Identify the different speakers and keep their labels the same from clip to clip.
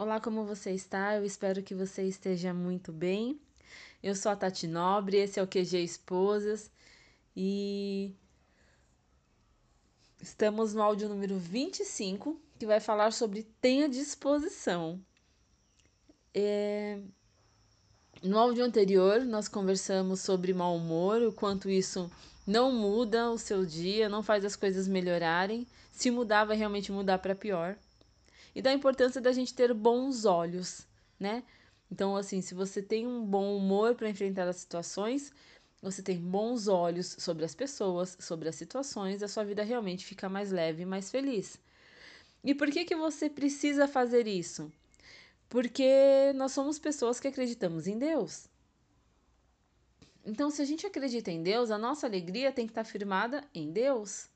Speaker 1: Olá, como você está? Eu espero que você esteja muito bem. Eu sou a Tati Nobre, esse é o QG Esposas e estamos no áudio número 25, que vai falar sobre tenha disposição. É... No áudio anterior, nós conversamos sobre mau humor, o quanto isso não muda o seu dia, não faz as coisas melhorarem. Se mudar, vai realmente mudar para pior e da importância da gente ter bons olhos, né? Então, assim, se você tem um bom humor para enfrentar as situações, você tem bons olhos sobre as pessoas, sobre as situações, a sua vida realmente fica mais leve e mais feliz. E por que que você precisa fazer isso? Porque nós somos pessoas que acreditamos em Deus. Então, se a gente acredita em Deus, a nossa alegria tem que estar firmada em Deus,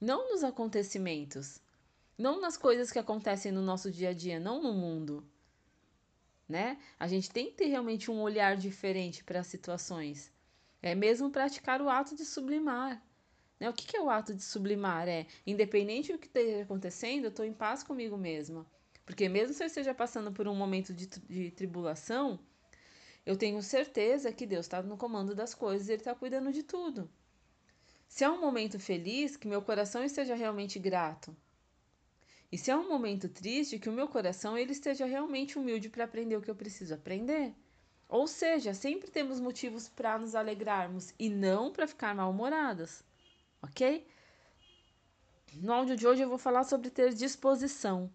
Speaker 1: não nos acontecimentos. Não nas coisas que acontecem no nosso dia a dia, não no mundo. Né? A gente tem que ter realmente um olhar diferente para as situações. É mesmo praticar o ato de sublimar. Né? O que, que é o ato de sublimar? É, independente do que esteja acontecendo, eu estou em paz comigo mesma. Porque mesmo se eu esteja passando por um momento de, de tribulação, eu tenho certeza que Deus está no comando das coisas e Ele está cuidando de tudo. Se é um momento feliz, que meu coração esteja realmente grato. E se é um momento triste, que o meu coração ele esteja realmente humilde para aprender o que eu preciso aprender. Ou seja, sempre temos motivos para nos alegrarmos e não para ficar mal-humoradas, ok? No áudio de hoje eu vou falar sobre ter disposição.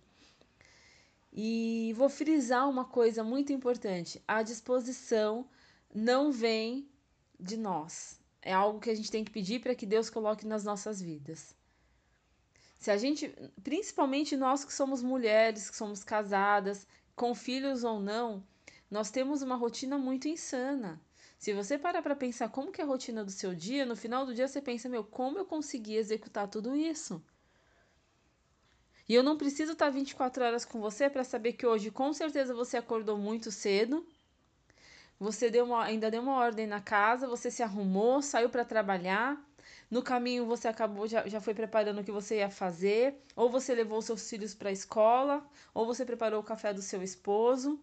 Speaker 1: E vou frisar uma coisa muito importante: a disposição não vem de nós. É algo que a gente tem que pedir para que Deus coloque nas nossas vidas. Se a gente, principalmente nós que somos mulheres, que somos casadas, com filhos ou não, nós temos uma rotina muito insana. Se você parar para pensar como que é a rotina do seu dia, no final do dia você pensa, meu, como eu consegui executar tudo isso? E eu não preciso estar 24 horas com você para saber que hoje com certeza você acordou muito cedo. Você deu uma, ainda deu uma ordem na casa, você se arrumou, saiu para trabalhar, no caminho você acabou, já, já foi preparando o que você ia fazer, ou você levou seus filhos para a escola, ou você preparou o café do seu esposo.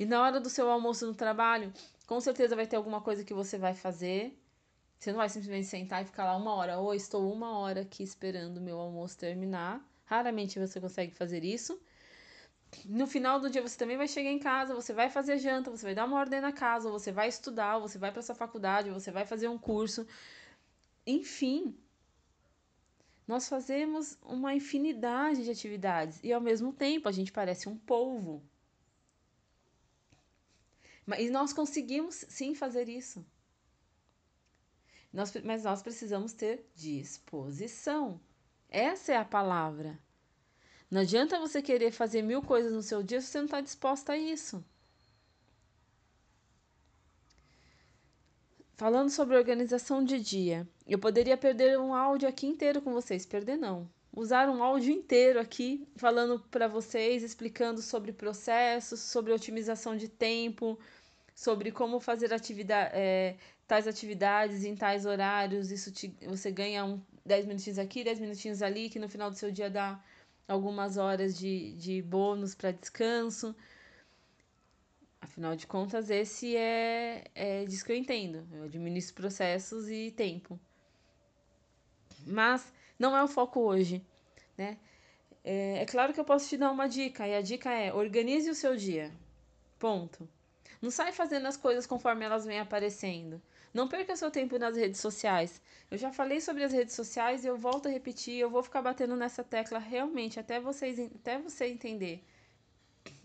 Speaker 1: E na hora do seu almoço no trabalho, com certeza vai ter alguma coisa que você vai fazer. Você não vai simplesmente sentar e ficar lá uma hora. Ou estou uma hora aqui esperando o meu almoço terminar. Raramente você consegue fazer isso. No final do dia você também vai chegar em casa, você vai fazer janta, você vai dar uma ordem na casa, você vai estudar, você vai para sua faculdade, você vai fazer um curso. Enfim, nós fazemos uma infinidade de atividades e ao mesmo tempo a gente parece um polvo. Mas nós conseguimos sim fazer isso. Nós, mas nós precisamos ter disposição. Essa é a palavra. Não adianta você querer fazer mil coisas no seu dia se você não está disposta a isso. Falando sobre organização de dia, eu poderia perder um áudio aqui inteiro com vocês. Perder não. Usar um áudio inteiro aqui falando para vocês, explicando sobre processos, sobre otimização de tempo, sobre como fazer atividade, é, tais atividades em tais horários. Isso te, você ganha um, 10 minutinhos aqui, 10 minutinhos ali, que no final do seu dia dá algumas horas de, de bônus para descanso. Afinal de contas, esse é, é disso que eu entendo. Eu administro processos e tempo. Mas não é o foco hoje, né? É, é claro que eu posso te dar uma dica, e a dica é organize o seu dia. Ponto. Não sai fazendo as coisas conforme elas vêm aparecendo. Não perca seu tempo nas redes sociais. Eu já falei sobre as redes sociais e eu volto a repetir, eu vou ficar batendo nessa tecla realmente até vocês até você entender.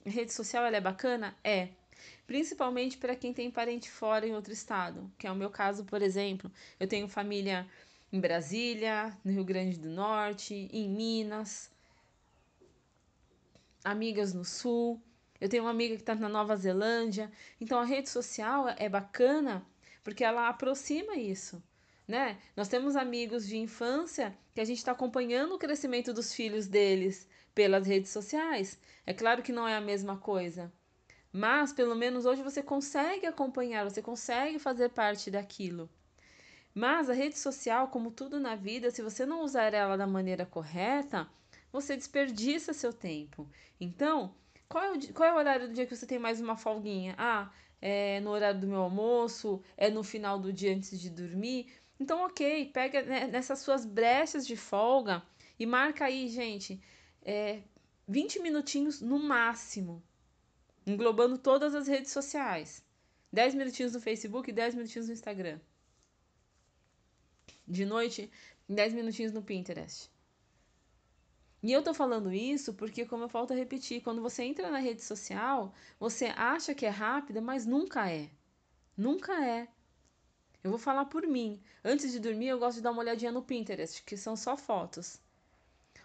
Speaker 1: Rede social ela é bacana? É. Principalmente para quem tem parente fora em outro estado, que é o meu caso, por exemplo. Eu tenho família em Brasília, no Rio Grande do Norte, em Minas, amigas no Sul. Eu tenho uma amiga que está na Nova Zelândia. Então a rede social é bacana porque ela aproxima isso. Né? Nós temos amigos de infância que a gente está acompanhando o crescimento dos filhos deles pelas redes sociais. É claro que não é a mesma coisa, mas pelo menos hoje você consegue acompanhar, você consegue fazer parte daquilo. Mas a rede social, como tudo na vida, se você não usar ela da maneira correta, você desperdiça seu tempo. Então, qual é, o, qual é o horário do dia que você tem mais uma folguinha? Ah, é no horário do meu almoço, é no final do dia antes de dormir. Então, ok, pega nessas suas brechas de folga e marca aí, gente, é, 20 minutinhos no máximo, englobando todas as redes sociais. 10 minutinhos no Facebook e 10 minutinhos no Instagram. De noite, 10 minutinhos no Pinterest. E eu tô falando isso porque, como eu falta repetir, quando você entra na rede social, você acha que é rápida, mas nunca é. Nunca é. Eu vou falar por mim. Antes de dormir, eu gosto de dar uma olhadinha no Pinterest, que são só fotos.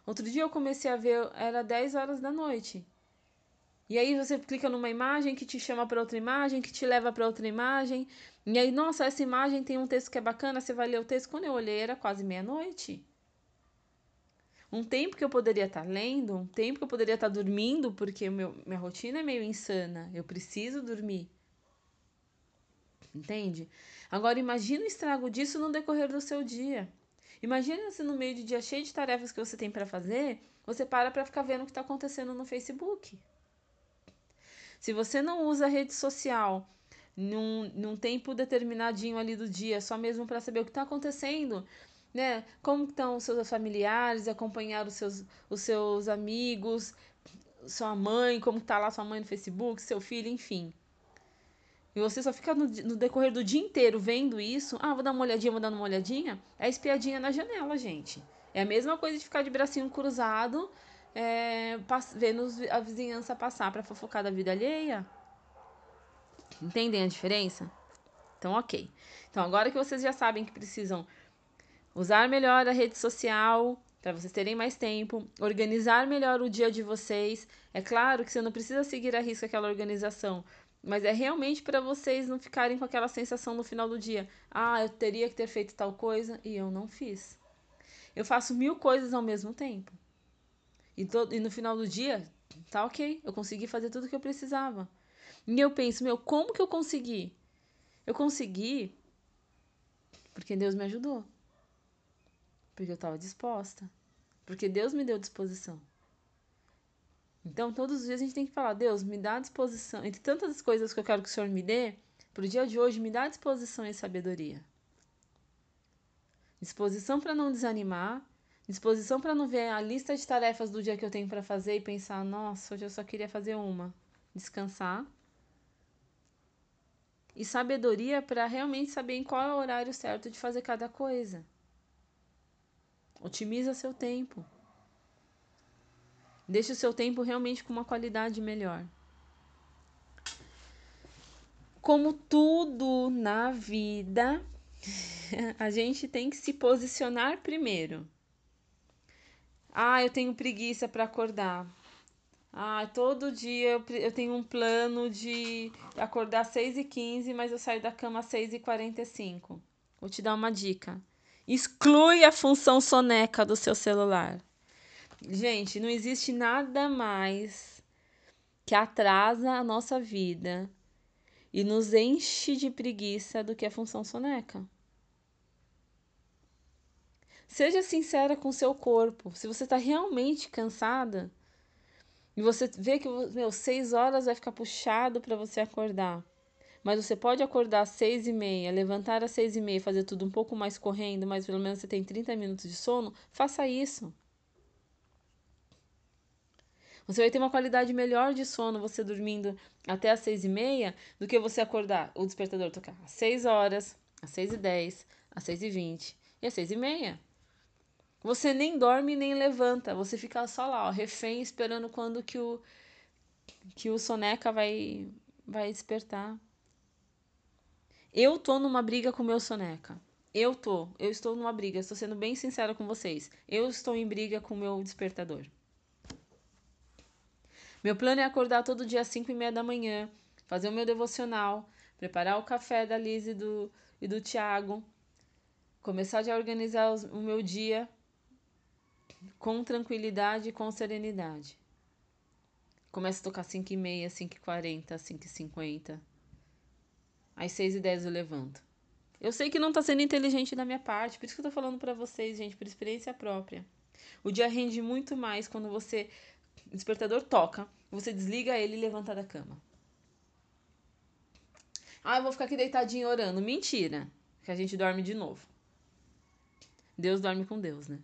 Speaker 1: Outro dia eu comecei a ver, era 10 horas da noite. E aí você clica numa imagem que te chama para outra imagem, que te leva para outra imagem. E aí, nossa, essa imagem tem um texto que é bacana, você vai ler o texto. Quando eu olhei, era quase meia-noite. Um tempo que eu poderia estar tá lendo, um tempo que eu poderia estar tá dormindo, porque meu, minha rotina é meio insana. Eu preciso dormir. Entende? Agora imagina o estrago disso no decorrer do seu dia. Imagina se no meio de dia cheio de tarefas que você tem para fazer, você para para ficar vendo o que está acontecendo no Facebook. Se você não usa a rede social num, num tempo determinadinho ali do dia, só mesmo para saber o que está acontecendo, né? Como estão os seus familiares, acompanhar os seus, os seus amigos, sua mãe, como está lá sua mãe no Facebook, seu filho, enfim. E você só fica no, no, decorrer do dia inteiro vendo isso. Ah, vou dar uma olhadinha, vou dar uma olhadinha. É espiadinha na janela, gente. É a mesma coisa de ficar de bracinho cruzado, é, vendo a vizinhança passar para fofocar da vida alheia. Entendem a diferença? Então, ok. Então, agora que vocês já sabem que precisam usar melhor a rede social para vocês terem mais tempo, organizar melhor o dia de vocês. É claro que você não precisa seguir a risca aquela organização, mas é realmente para vocês não ficarem com aquela sensação no final do dia: ah, eu teria que ter feito tal coisa e eu não fiz. Eu faço mil coisas ao mesmo tempo. E, todo, e no final do dia, tá ok, eu consegui fazer tudo que eu precisava. E eu penso, meu, como que eu consegui? Eu consegui porque Deus me ajudou. Porque eu estava disposta. Porque Deus me deu disposição. Então, todos os dias a gente tem que falar: Deus, me dá disposição. Entre tantas coisas que eu quero que o Senhor me dê, para o dia de hoje, me dá disposição e sabedoria. Disposição para não desanimar. Disposição para não ver a lista de tarefas do dia que eu tenho para fazer e pensar: nossa, hoje eu só queria fazer uma. Descansar. E sabedoria para realmente saber em qual é o horário certo de fazer cada coisa. Otimiza seu tempo. Deixe o seu tempo realmente com uma qualidade melhor. Como tudo na vida, a gente tem que se posicionar primeiro. Ah, eu tenho preguiça para acordar. Ah, todo dia eu tenho um plano de acordar às 6h15, mas eu saio da cama às 6h45. Vou te dar uma dica. Exclui a função soneca do seu celular. Gente, não existe nada mais que atrasa a nossa vida e nos enche de preguiça do que a função soneca. Seja sincera com seu corpo. Se você está realmente cansada e você vê que meu, seis horas vai ficar puxado para você acordar, mas você pode acordar às seis e meia, levantar às seis e meia, fazer tudo um pouco mais correndo, mas pelo menos você tem 30 minutos de sono, faça isso. Você vai ter uma qualidade melhor de sono você dormindo até às seis e meia do que você acordar, o despertador tocar às seis horas, às seis e dez, às seis e vinte e às seis e meia. Você nem dorme nem levanta, você fica só lá, ó, refém, esperando quando que o, que o soneca vai, vai despertar. Eu tô numa briga com o meu soneca. Eu tô, eu estou numa briga, estou sendo bem sincera com vocês. Eu estou em briga com o meu despertador. Meu plano é acordar todo dia às 5 e meia da manhã, fazer o meu devocional, preparar o café da Liz e do, e do Tiago, começar a organizar os, o meu dia com tranquilidade e com serenidade. Começa a tocar 5 e meia, 5 e 40, 5 e 50 às 6 e 10 eu levanto. Eu sei que não está sendo inteligente da minha parte, por isso que eu tô falando para vocês, gente, por experiência própria. O dia rende muito mais quando você. O despertador toca, você desliga ele e levanta da cama. Ah, eu vou ficar aqui deitadinho orando. Mentira. Que a gente dorme de novo. Deus dorme com Deus, né?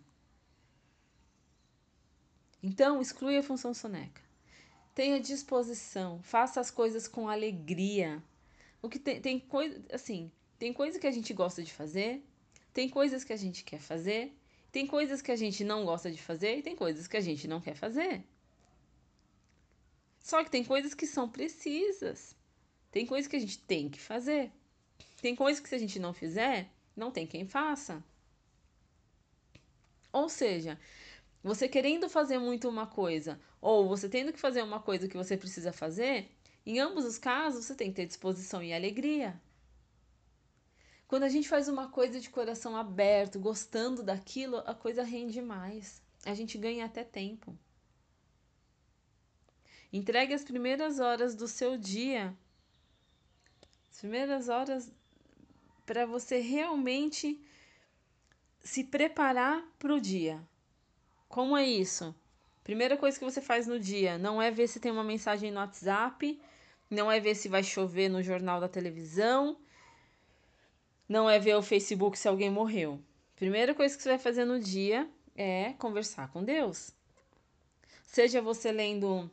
Speaker 1: Então, exclui a função soneca. Tenha disposição, faça as coisas com alegria. O que tem, tem coisa, assim, tem coisa que a gente gosta de fazer, tem coisas que a gente quer fazer, tem coisas que a gente não gosta de fazer e tem coisas que a gente não quer fazer. Só que tem coisas que são precisas. Tem coisas que a gente tem que fazer. Tem coisas que se a gente não fizer, não tem quem faça. Ou seja, você querendo fazer muito uma coisa, ou você tendo que fazer uma coisa que você precisa fazer, em ambos os casos você tem que ter disposição e alegria. Quando a gente faz uma coisa de coração aberto, gostando daquilo, a coisa rende mais. A gente ganha até tempo. Entregue as primeiras horas do seu dia, as primeiras horas para você realmente se preparar para o dia. Como é isso? Primeira coisa que você faz no dia não é ver se tem uma mensagem no WhatsApp, não é ver se vai chover no jornal da televisão, não é ver o Facebook se alguém morreu. Primeira coisa que você vai fazer no dia é conversar com Deus. Seja você lendo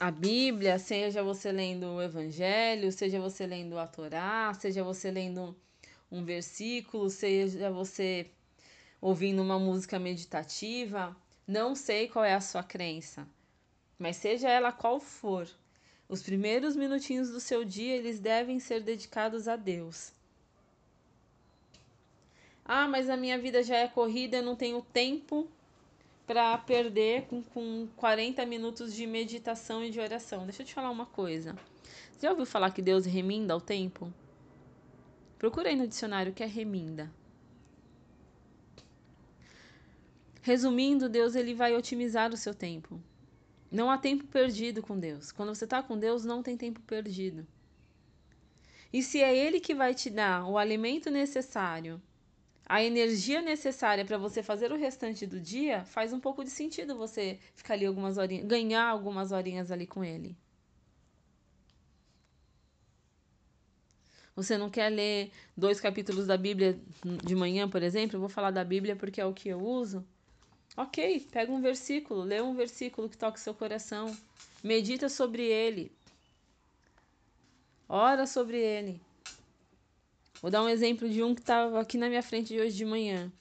Speaker 1: a Bíblia, seja você lendo o Evangelho, seja você lendo a Torá, seja você lendo um versículo, seja você ouvindo uma música meditativa, não sei qual é a sua crença, mas seja ela qual for, os primeiros minutinhos do seu dia eles devem ser dedicados a Deus. Ah, mas a minha vida já é corrida, eu não tenho tempo para perder com, com 40 minutos de meditação e de oração. Deixa eu te falar uma coisa. Você já ouviu falar que Deus reminda o tempo? Procura aí no dicionário o que é reminda. Resumindo, Deus ele vai otimizar o seu tempo. Não há tempo perdido com Deus. Quando você está com Deus, não tem tempo perdido. E se é Ele que vai te dar o alimento necessário, a energia necessária para você fazer o restante do dia, faz um pouco de sentido você ficar ali algumas horinhas, ganhar algumas horinhas ali com Ele. Você não quer ler dois capítulos da Bíblia de manhã, por exemplo? Eu vou falar da Bíblia porque é o que eu uso. Ok, pega um versículo, lê um versículo que toque seu coração, medita sobre ele, ora sobre ele. Vou dar um exemplo de um que estava aqui na minha frente de hoje de manhã.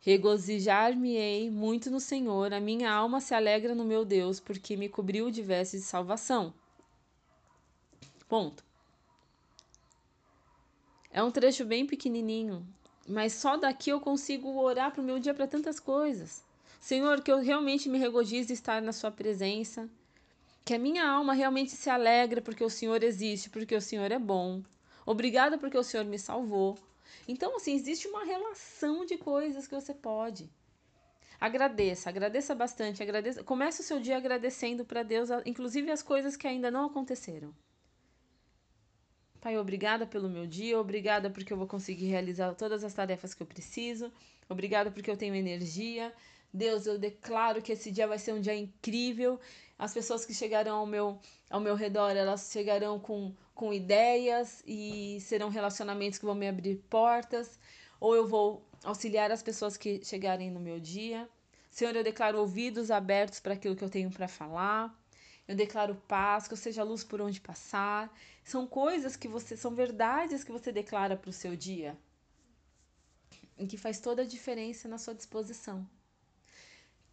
Speaker 1: Regozijar-me-ei muito no Senhor, a minha alma se alegra no meu Deus, porque me cobriu de vestes de salvação. Ponto. É um trecho bem pequenininho, mas só daqui eu consigo orar para o meu dia para tantas coisas. Senhor, que eu realmente me regozije estar na Sua presença. Que a minha alma realmente se alegre porque o Senhor existe, porque o Senhor é bom. Obrigada porque o Senhor me salvou. Então, assim, existe uma relação de coisas que você pode. Agradeça, agradeça bastante, agradeça. Comece o seu dia agradecendo para Deus, inclusive as coisas que ainda não aconteceram. Pai, obrigada pelo meu dia, obrigada porque eu vou conseguir realizar todas as tarefas que eu preciso, obrigada porque eu tenho energia, Deus, eu declaro que esse dia vai ser um dia incrível. As pessoas que chegarão ao meu, ao meu redor, elas chegarão com, com ideias e serão relacionamentos que vão me abrir portas. Ou eu vou auxiliar as pessoas que chegarem no meu dia. Senhor, eu declaro ouvidos abertos para aquilo que eu tenho para falar. Eu declaro paz, que eu seja luz por onde passar. São coisas que você, são verdades que você declara para o seu dia. E que faz toda a diferença na sua disposição.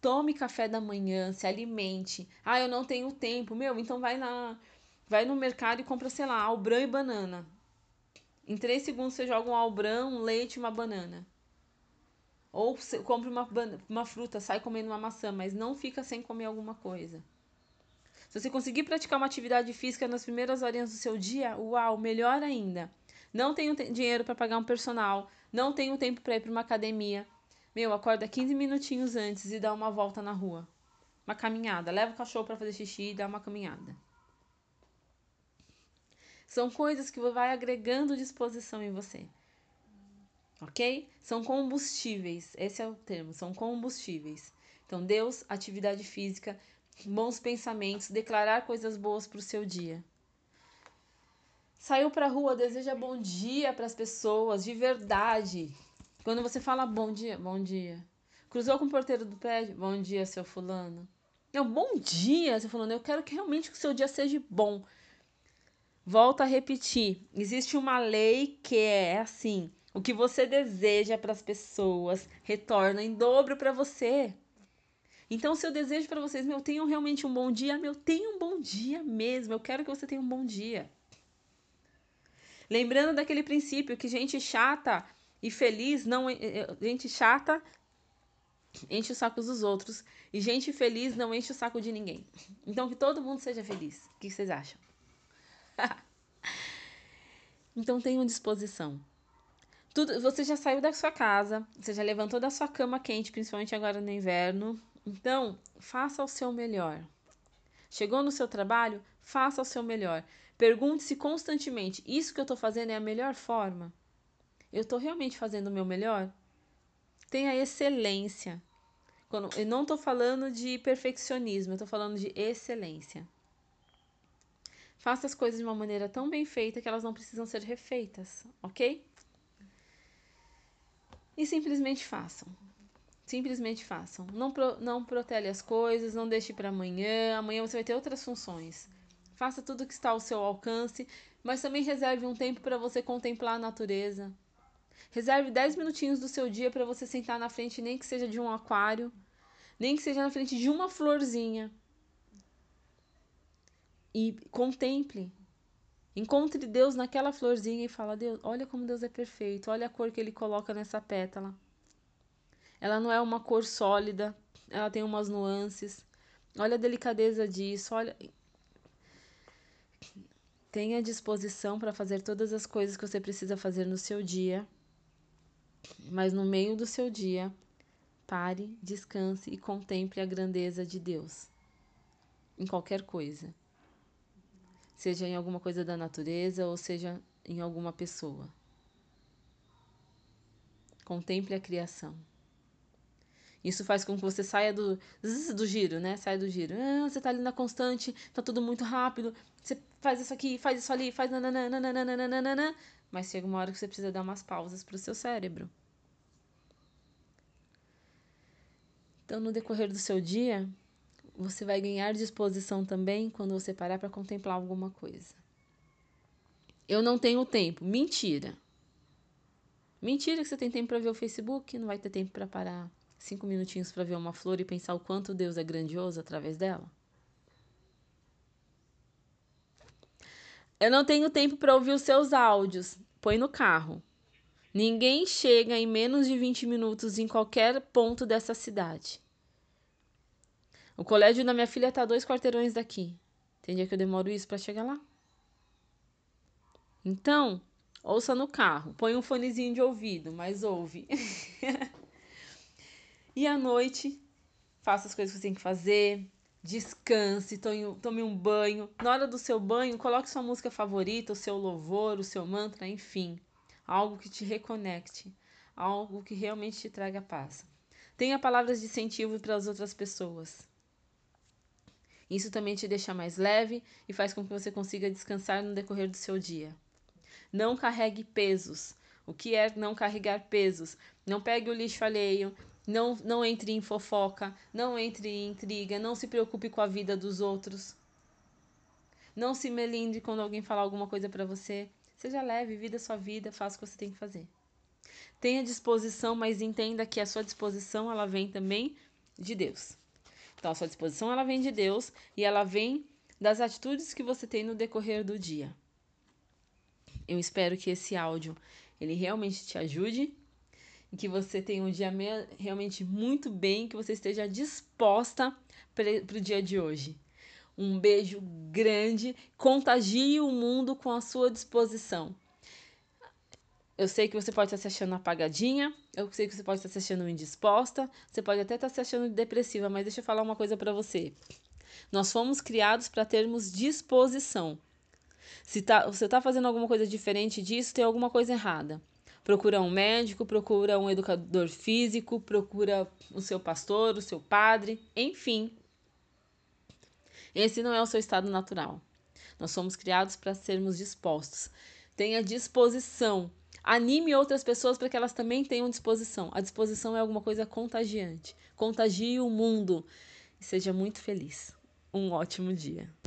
Speaker 1: Tome café da manhã, se alimente. Ah, eu não tenho tempo. Meu, então vai na vai no mercado e compra, sei lá, albrão e banana. Em três segundos você joga um albrão, um leite e uma banana. Ou você compra uma, uma fruta, sai comendo uma maçã, mas não fica sem comer alguma coisa. Se você conseguir praticar uma atividade física nas primeiras horinhas do seu dia, uau, melhor ainda. Não tenho dinheiro para pagar um personal, não tenho tempo para ir para uma academia. Meu, acorda 15 minutinhos antes e dá uma volta na rua. Uma caminhada. Leva o cachorro para fazer xixi e dá uma caminhada. São coisas que vai agregando disposição em você. ok? São combustíveis, esse é o termo, são combustíveis. Então, Deus, atividade física, bons pensamentos, declarar coisas boas para o seu dia. Saiu para a rua, deseja bom dia para as pessoas, de verdade. Quando você fala bom dia, bom dia. Cruzou com o porteiro do prédio, bom dia, seu fulano. Não, bom dia, seu fulano. Eu quero que realmente que o seu dia seja bom. Volto a repetir, existe uma lei que é assim: o que você deseja para as pessoas retorna em dobro para você. Então, se eu desejo para vocês, meu, tenham realmente um bom dia, meu, tenham um bom dia mesmo. Eu quero que você tenha um bom dia. Lembrando daquele princípio que gente chata e feliz não. Eh, eh, gente chata enche os sacos dos outros e gente feliz não enche o saco de ninguém. Então, que todo mundo seja feliz. O que vocês acham? então, tenham disposição. Tudo, você já saiu da sua casa, você já levantou da sua cama quente, principalmente agora no inverno. Então, faça o seu melhor. Chegou no seu trabalho, faça o seu melhor. Pergunte-se constantemente: isso que eu estou fazendo é a melhor forma? Eu estou realmente fazendo o meu melhor? Tenha excelência. Quando, eu não estou falando de perfeccionismo, eu estou falando de excelência. Faça as coisas de uma maneira tão bem feita que elas não precisam ser refeitas, ok? E simplesmente façam. Simplesmente façam. Não, pro, não protele as coisas, não deixe para amanhã. Amanhã você vai ter outras funções. Faça tudo que está ao seu alcance, mas também reserve um tempo para você contemplar a natureza. Reserve 10 minutinhos do seu dia para você sentar na frente, nem que seja de um aquário, nem que seja na frente de uma florzinha. E contemple. Encontre Deus naquela florzinha e fala: Deus, olha como Deus é perfeito, olha a cor que ele coloca nessa pétala. Ela não é uma cor sólida, ela tem umas nuances. Olha a delicadeza disso, olha. Tenha disposição para fazer todas as coisas que você precisa fazer no seu dia, mas no meio do seu dia, pare, descanse e contemple a grandeza de Deus em qualquer coisa, seja em alguma coisa da natureza ou seja em alguma pessoa. Contemple a criação. Isso faz com que você saia do, do giro, né? Sai do giro. Ah, você tá ali na constante, tá tudo muito rápido. Você faz isso aqui, faz isso ali, faz nananana, mas chega uma hora que você precisa dar umas pausas pro seu cérebro. Então, no decorrer do seu dia, você vai ganhar disposição também quando você parar para contemplar alguma coisa. Eu não tenho tempo. Mentira. Mentira que você tem tempo para ver o Facebook, não vai ter tempo para parar cinco minutinhos para ver uma flor e pensar o quanto Deus é grandioso através dela? Eu não tenho tempo para ouvir os seus áudios. Põe no carro. Ninguém chega em menos de 20 minutos em qualquer ponto dessa cidade. O colégio da minha filha está dois quarteirões daqui. Tem dia que eu demoro isso para chegar lá? Então, ouça no carro. Põe um fonezinho de ouvido, mas ouve. E à noite, faça as coisas que você tem que fazer, descanse, tome, um banho. Na hora do seu banho, coloque sua música favorita, o seu louvor, o seu mantra, enfim. Algo que te reconecte, algo que realmente te traga paz. Tenha palavras de incentivo para as outras pessoas. Isso também te deixa mais leve e faz com que você consiga descansar no decorrer do seu dia. Não carregue pesos. O que é não carregar pesos? Não pegue o lixo alheio, não, não entre em fofoca, não entre em intriga, não se preocupe com a vida dos outros. Não se melindre quando alguém falar alguma coisa para você. Seja leve, vida sua vida, faça o que você tem que fazer. Tenha disposição, mas entenda que a sua disposição ela vem também de Deus. Então, a sua disposição ela vem de Deus e ela vem das atitudes que você tem no decorrer do dia. Eu espero que esse áudio ele realmente te ajude que você tenha um dia realmente muito bem, que você esteja disposta para o dia de hoje. Um beijo grande, contagie o mundo com a sua disposição. Eu sei que você pode estar se achando apagadinha, eu sei que você pode estar se achando indisposta, você pode até estar se achando depressiva, mas deixa eu falar uma coisa para você. Nós fomos criados para termos disposição. Se tá, você está fazendo alguma coisa diferente disso, tem alguma coisa errada. Procura um médico, procura um educador físico, procura o seu pastor, o seu padre, enfim. Esse não é o seu estado natural. Nós somos criados para sermos dispostos. Tenha disposição. Anime outras pessoas para que elas também tenham disposição. A disposição é alguma coisa contagiante. Contagie o mundo. E seja muito feliz. Um ótimo dia.